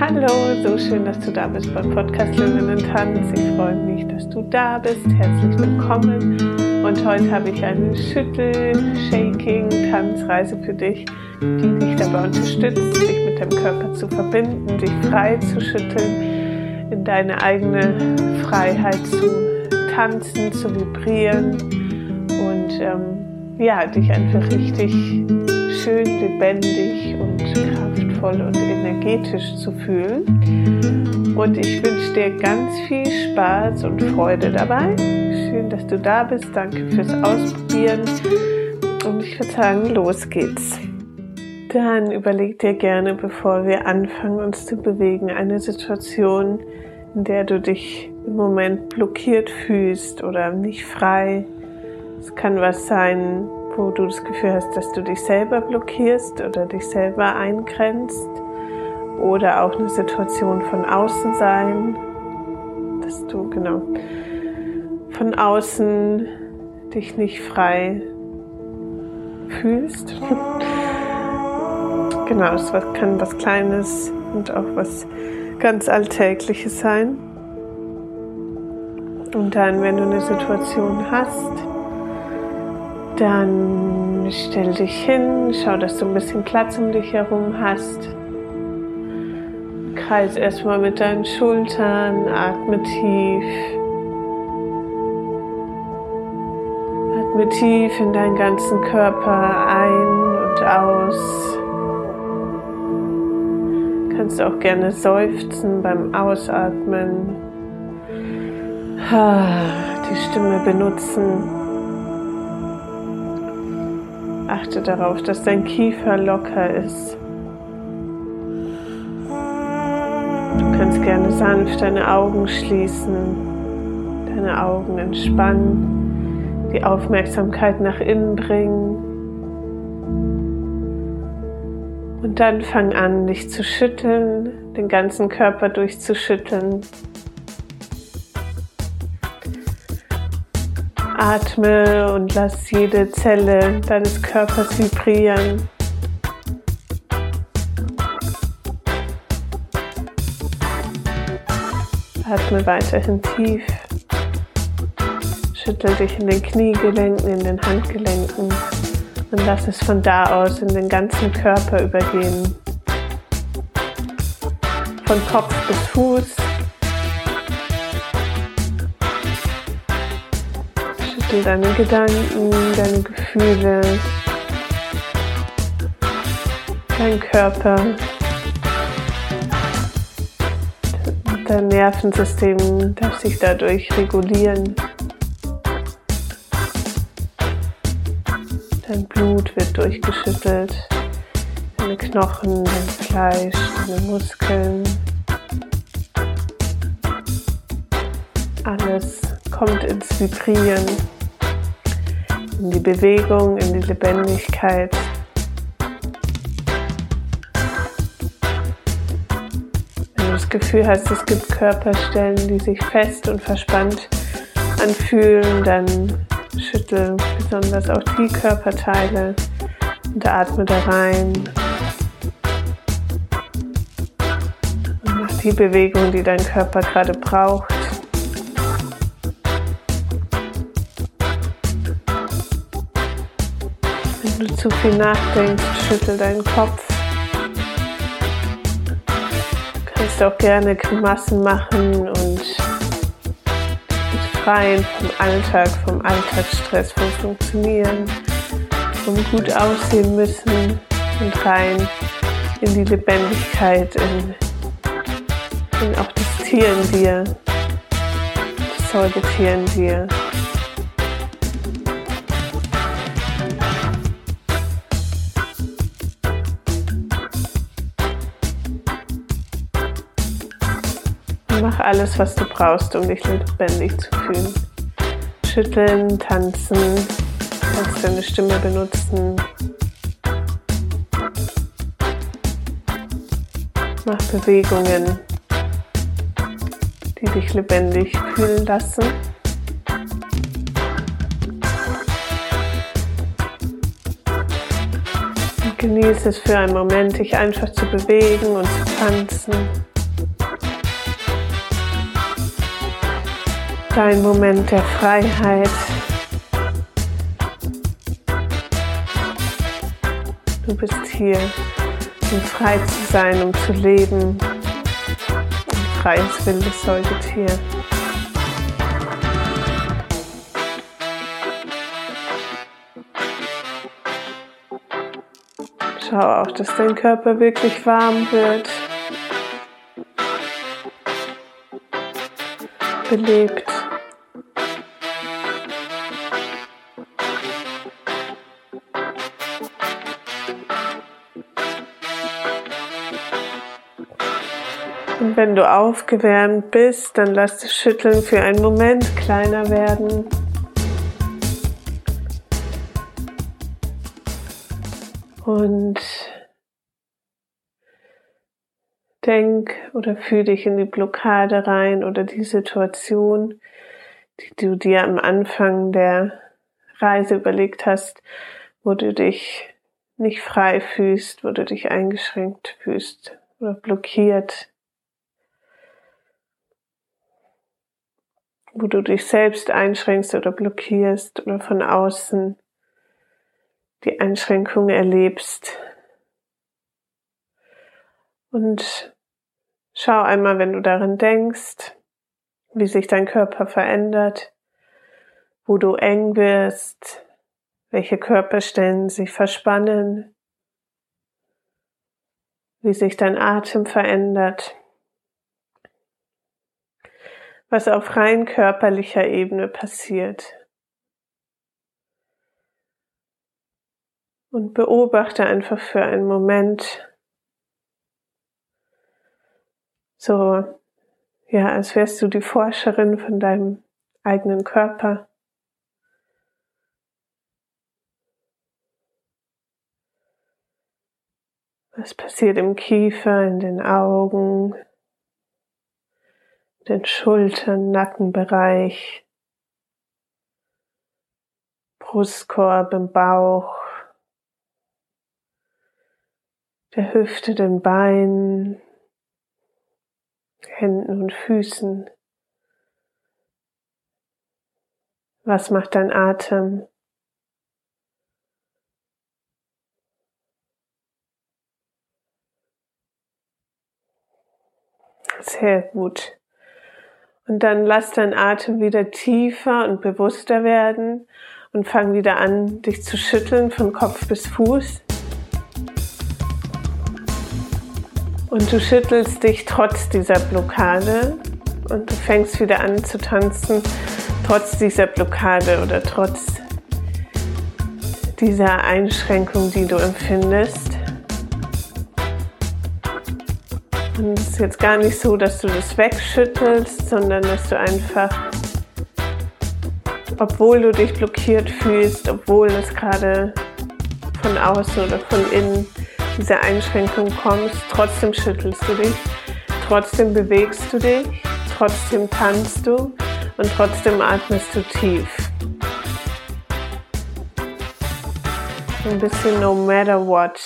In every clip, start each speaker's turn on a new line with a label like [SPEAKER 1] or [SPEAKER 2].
[SPEAKER 1] Hallo, so schön, dass du da bist beim Podcast Löwen Tanz. Ich freue mich, dass du da bist. Herzlich willkommen. Und heute habe ich eine Schüttel-Shaking-Tanzreise für dich, die dich dabei unterstützt, dich mit dem Körper zu verbinden, dich frei zu schütteln, in deine eigene Freiheit zu tanzen, zu vibrieren und ähm, ja, dich einfach richtig schön lebendig und kraftvoll und energetisch zu fühlen. Und ich wünsche dir ganz viel Spaß und Freude dabei. Schön, dass du da bist. Danke fürs Ausprobieren. Und ich würde sagen, los geht's. Dann überleg dir gerne, bevor wir anfangen, uns zu bewegen, eine Situation, in der du dich im Moment blockiert fühlst oder nicht frei. Es kann was sein, wo du das Gefühl hast, dass du dich selber blockierst oder dich selber eingrenzt oder auch eine Situation von außen sein, dass du genau von außen dich nicht frei fühlst. genau, es kann was Kleines und auch was ganz Alltägliches sein. Und dann, wenn du eine Situation hast, dann stell dich hin, schau, dass du ein bisschen Platz um dich herum hast. Kreis erstmal mit deinen Schultern, atme tief. Atme tief in deinen ganzen Körper ein und aus. Kannst auch gerne seufzen beim Ausatmen. Die Stimme benutzen. Achte darauf, dass dein Kiefer locker ist. Du kannst gerne sanft deine Augen schließen, deine Augen entspannen, die Aufmerksamkeit nach innen bringen. Und dann fang an, dich zu schütteln, den ganzen Körper durchzuschütteln. Atme und lass jede Zelle deines Körpers vibrieren. Atme weiterhin tief. Schüttel dich in den Kniegelenken, in den Handgelenken und lass es von da aus in den ganzen Körper übergehen. Von Kopf bis Fuß Schüttel deine Gedanken, deine Gefühle, dein Körper, dein Nervensystem darf sich dadurch regulieren. Dein Blut wird durchgeschüttelt, deine Knochen, dein Fleisch, deine Muskeln. Alles kommt ins Vibrieren in die Bewegung, in die Lebendigkeit. Wenn du das Gefühl hast, es gibt Körperstellen, die sich fest und verspannt anfühlen, dann schüttel besonders auch die Körperteile und atme da rein. Und mach die Bewegung, die dein Körper gerade braucht. Wenn du zu viel nachdenkst, schüttel deinen Kopf. Du kannst auch gerne Grimassen machen und befreien vom Alltag, vom Alltagsstress, vom Funktionieren, vom gut aussehen müssen und rein in die Lebendigkeit, in, in auch das Tier in dir, das Säugetier in dir. Mach alles, was du brauchst, um dich lebendig zu fühlen. Schütteln, tanzen, kannst deine Stimme benutzen. Mach Bewegungen, die dich lebendig fühlen lassen. Genieße es für einen Moment, dich einfach zu bewegen und zu tanzen. Dein Moment der Freiheit. Du bist hier, um frei zu sein, um zu leben. Ein freies, wildes Säugetier. Schau auch, dass dein Körper wirklich warm wird. Belebt. Wenn du aufgewärmt bist, dann lass das Schütteln für einen Moment kleiner werden. Und denk oder fühl dich in die Blockade rein oder die Situation, die du dir am Anfang der Reise überlegt hast, wo du dich nicht frei fühlst, wo du dich eingeschränkt fühlst oder blockiert, wo du dich selbst einschränkst oder blockierst oder von außen die Einschränkung erlebst. Und schau einmal, wenn du darin denkst, wie sich dein Körper verändert, wo du eng wirst, welche Körperstellen sich verspannen, wie sich dein Atem verändert, was auf rein körperlicher Ebene passiert. und beobachte einfach für einen Moment so, ja, als wärst du die Forscherin von deinem eigenen Körper. Was passiert im Kiefer, in den Augen, den Schultern, Nackenbereich, Brustkorb, im Bauch, der Hüfte, den Beinen, Händen und Füßen. Was macht dein Atem? Sehr gut. Und dann lass dein Atem wieder tiefer und bewusster werden und fang wieder an, dich zu schütteln von Kopf bis Fuß. Und du schüttelst dich trotz dieser Blockade und du fängst wieder an zu tanzen, trotz dieser Blockade oder trotz dieser Einschränkung, die du empfindest. Und es ist jetzt gar nicht so, dass du das wegschüttelst, sondern dass du einfach, obwohl du dich blockiert fühlst, obwohl es gerade von außen oder von innen dieser Einschränkung kommst, trotzdem schüttelst du dich, trotzdem bewegst du dich, trotzdem tanzt du und trotzdem atmest du tief. Ein bisschen no matter what.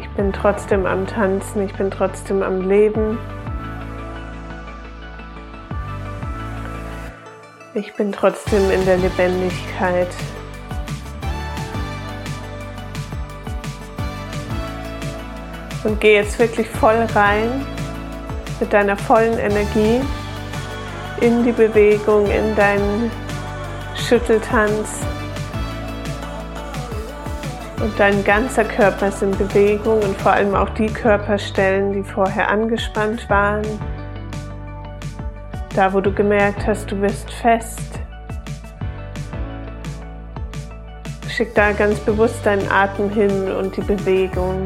[SPEAKER 1] Ich bin trotzdem am Tanzen, ich bin trotzdem am Leben. Ich bin trotzdem in der Lebendigkeit. Und geh jetzt wirklich voll rein mit deiner vollen Energie in die Bewegung, in deinen Schütteltanz. Und dein ganzer Körper ist in Bewegung und vor allem auch die Körperstellen, die vorher angespannt waren. Da, wo du gemerkt hast, du wirst fest. Schick da ganz bewusst deinen Atem hin und die Bewegung.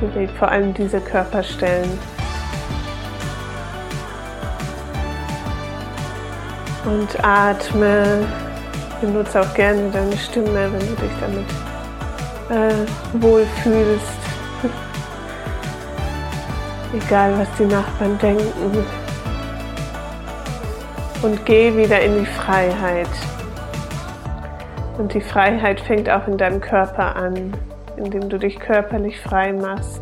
[SPEAKER 1] Beweg vor allem diese Körperstellen. Und atme. Benutze auch gerne deine Stimme, wenn du dich damit äh, wohlfühlst. Egal, was die Nachbarn denken. Und geh wieder in die Freiheit. Und die Freiheit fängt auch in deinem Körper an, indem du dich körperlich frei machst,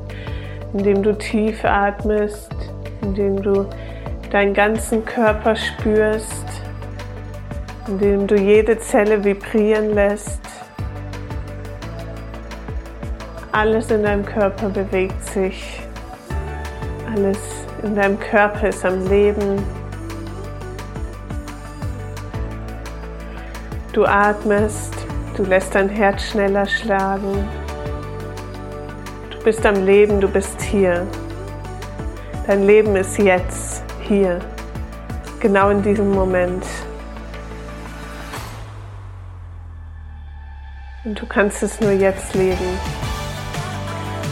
[SPEAKER 1] indem du tief atmest, indem du deinen ganzen Körper spürst, indem du jede Zelle vibrieren lässt. Alles in deinem Körper bewegt sich. Alles in deinem Körper ist am Leben. Du atmest, du lässt dein Herz schneller schlagen. Du bist am Leben, du bist hier. Dein Leben ist jetzt, hier, genau in diesem Moment. Und du kannst es nur jetzt leben.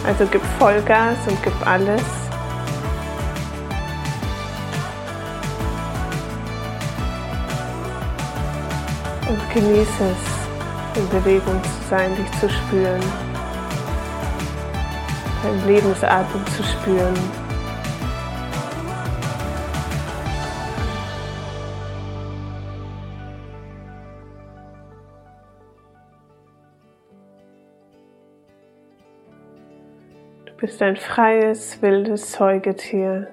[SPEAKER 1] Also gib Vollgas und gib alles. Und genieße es, in Bewegung zu sein, dich zu spüren, deinen Lebensatem zu spüren. Du bist ein freies, wildes Säugetier,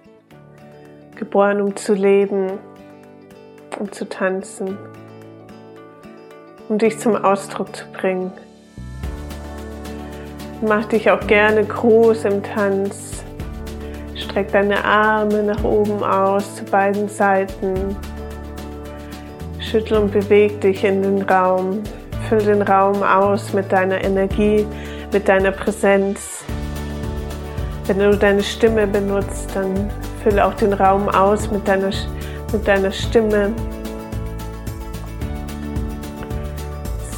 [SPEAKER 1] geboren um zu leben, um zu tanzen um dich zum Ausdruck zu bringen. Mach dich auch gerne groß im Tanz. Streck deine Arme nach oben aus zu beiden Seiten. Schüttel und beweg dich in den Raum. Füll den Raum aus mit deiner Energie, mit deiner Präsenz. Wenn du deine Stimme benutzt, dann fülle auch den Raum aus mit deiner, mit deiner Stimme,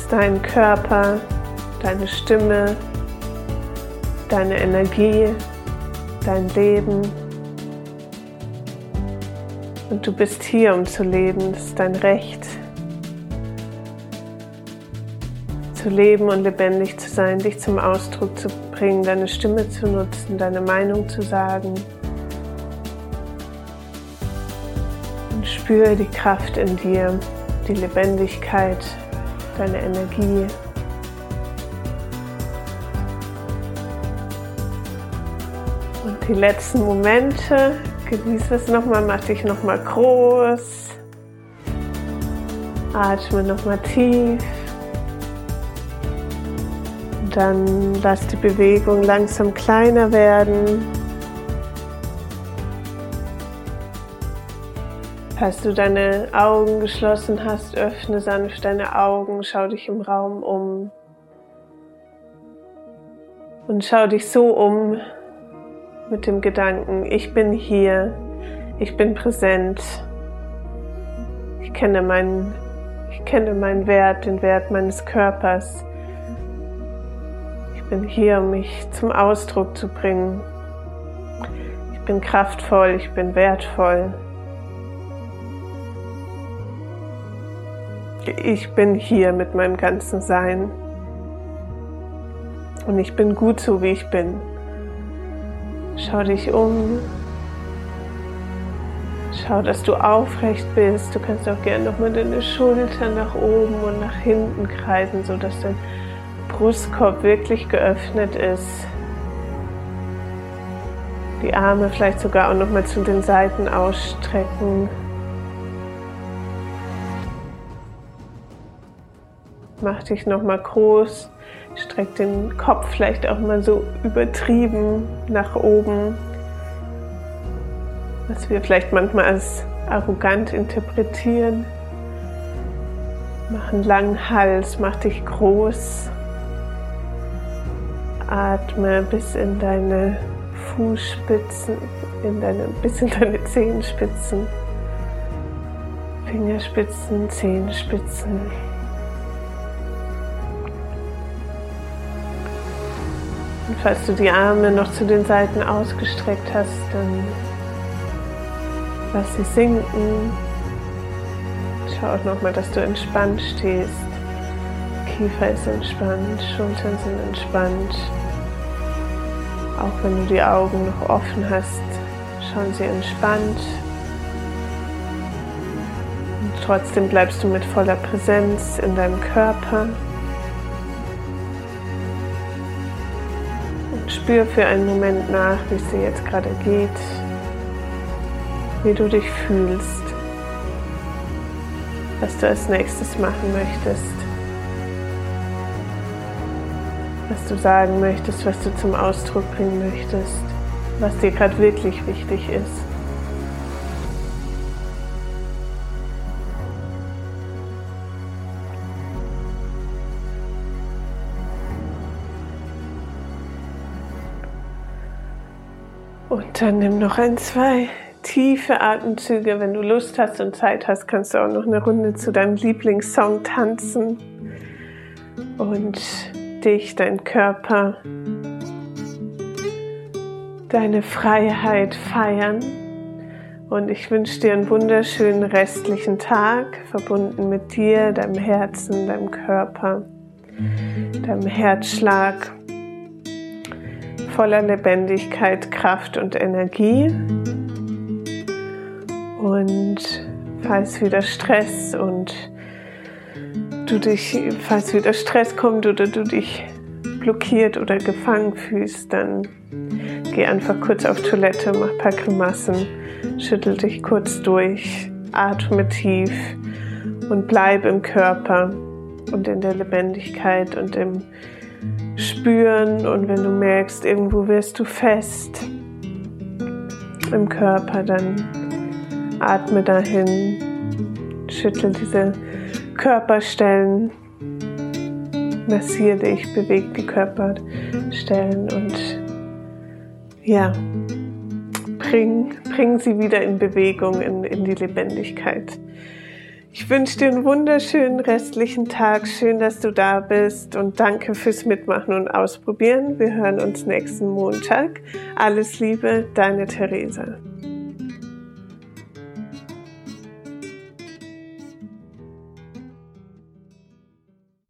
[SPEAKER 1] deinen Körper, deine Stimme, deine Energie, dein Leben. Und du bist hier, um zu leben. Das ist dein Recht. Zu leben und lebendig zu sein, dich zum Ausdruck zu bringen, deine Stimme zu nutzen, deine Meinung zu sagen. Und spüre die Kraft in dir, die Lebendigkeit, deine Energie. Und die letzten Momente, genieße es nochmal, mach dich nochmal groß. Atme nochmal tief. Dann lass die Bewegung langsam kleiner werden. Falls du deine Augen geschlossen hast, öffne sanft deine Augen, schau dich im Raum um und schau dich so um mit dem Gedanken, ich bin hier, ich bin präsent, ich kenne meinen, ich kenne meinen Wert, den Wert meines Körpers. Bin hier, um mich zum Ausdruck zu bringen. Ich bin kraftvoll, ich bin wertvoll. ich bin hier mit meinem ganzen Sein. Und ich bin gut so, wie ich bin. Schau dich um. Schau, dass du aufrecht bist. Du kannst auch gerne nochmal deine Schultern nach oben und nach hinten kreisen, sodass dein Brustkorb wirklich geöffnet ist. Die Arme vielleicht sogar auch nochmal zu den Seiten ausstrecken. Mach dich nochmal groß. Streck den Kopf vielleicht auch mal so übertrieben nach oben. Was wir vielleicht manchmal als arrogant interpretieren. Mach einen langen Hals, mach dich groß. Atme bis in deine Fußspitzen, in deine, bis in deine Zehenspitzen, Fingerspitzen, Zehenspitzen. Und falls du die Arme noch zu den Seiten ausgestreckt hast, dann lass sie sinken. Schau auch nochmal, dass du entspannt stehst. Kiefer ist entspannt, Schultern sind entspannt. Auch wenn du die Augen noch offen hast, schauen sie entspannt. trotzdem bleibst du mit voller Präsenz in deinem Körper. Und spür für einen Moment nach, wie es dir jetzt gerade geht, wie du dich fühlst, was du als nächstes machen möchtest, was du sagen möchtest, was du zum Ausdruck bringen möchtest, was dir gerade wirklich wichtig ist. Und dann nimm noch ein, zwei tiefe Atemzüge. Wenn du Lust hast und Zeit hast, kannst du auch noch eine Runde zu deinem Lieblingssong tanzen und dich, dein Körper, deine Freiheit feiern. Und ich wünsche dir einen wunderschönen restlichen Tag, verbunden mit dir, deinem Herzen, deinem Körper, deinem Herzschlag voller Lebendigkeit, Kraft und Energie. Und falls wieder Stress und du dich, falls wieder Stress kommt oder du dich blockiert oder gefangen fühlst, dann geh einfach kurz auf Toilette, mach ein paar Grimassen, schüttel dich kurz durch, atme tief und bleib im Körper und in der Lebendigkeit und im spüren. Und wenn du merkst, irgendwo wirst du fest im Körper, dann atme dahin, schüttel diese Körperstellen, massiere dich, bewege die Körperstellen und ja, bring, bring sie wieder in Bewegung, in, in die Lebendigkeit. Ich wünsche dir einen wunderschönen restlichen Tag. Schön, dass du da bist und danke fürs Mitmachen und Ausprobieren. Wir hören uns nächsten Montag. Alles Liebe, deine Theresa.